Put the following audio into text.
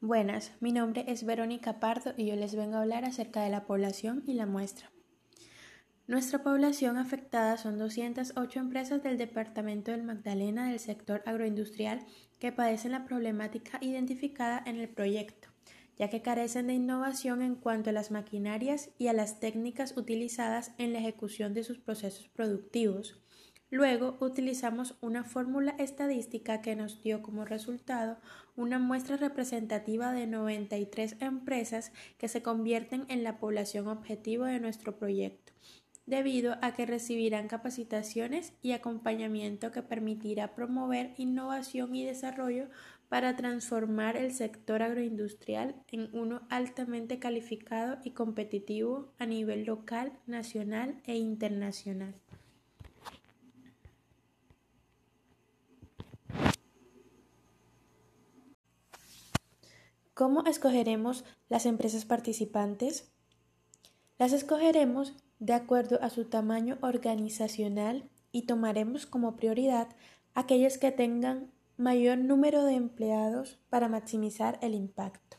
Buenas, mi nombre es Verónica Pardo y yo les vengo a hablar acerca de la población y la muestra. Nuestra población afectada son 208 empresas del Departamento del Magdalena del sector agroindustrial que padecen la problemática identificada en el proyecto, ya que carecen de innovación en cuanto a las maquinarias y a las técnicas utilizadas en la ejecución de sus procesos productivos Luego utilizamos una fórmula estadística que nos dio como resultado una muestra representativa de 93 empresas que se convierten en la población objetivo de nuestro proyecto, debido a que recibirán capacitaciones y acompañamiento que permitirá promover innovación y desarrollo para transformar el sector agroindustrial en uno altamente calificado y competitivo a nivel local, nacional e internacional. ¿Cómo escogeremos las empresas participantes? Las escogeremos de acuerdo a su tamaño organizacional y tomaremos como prioridad aquellas que tengan mayor número de empleados para maximizar el impacto.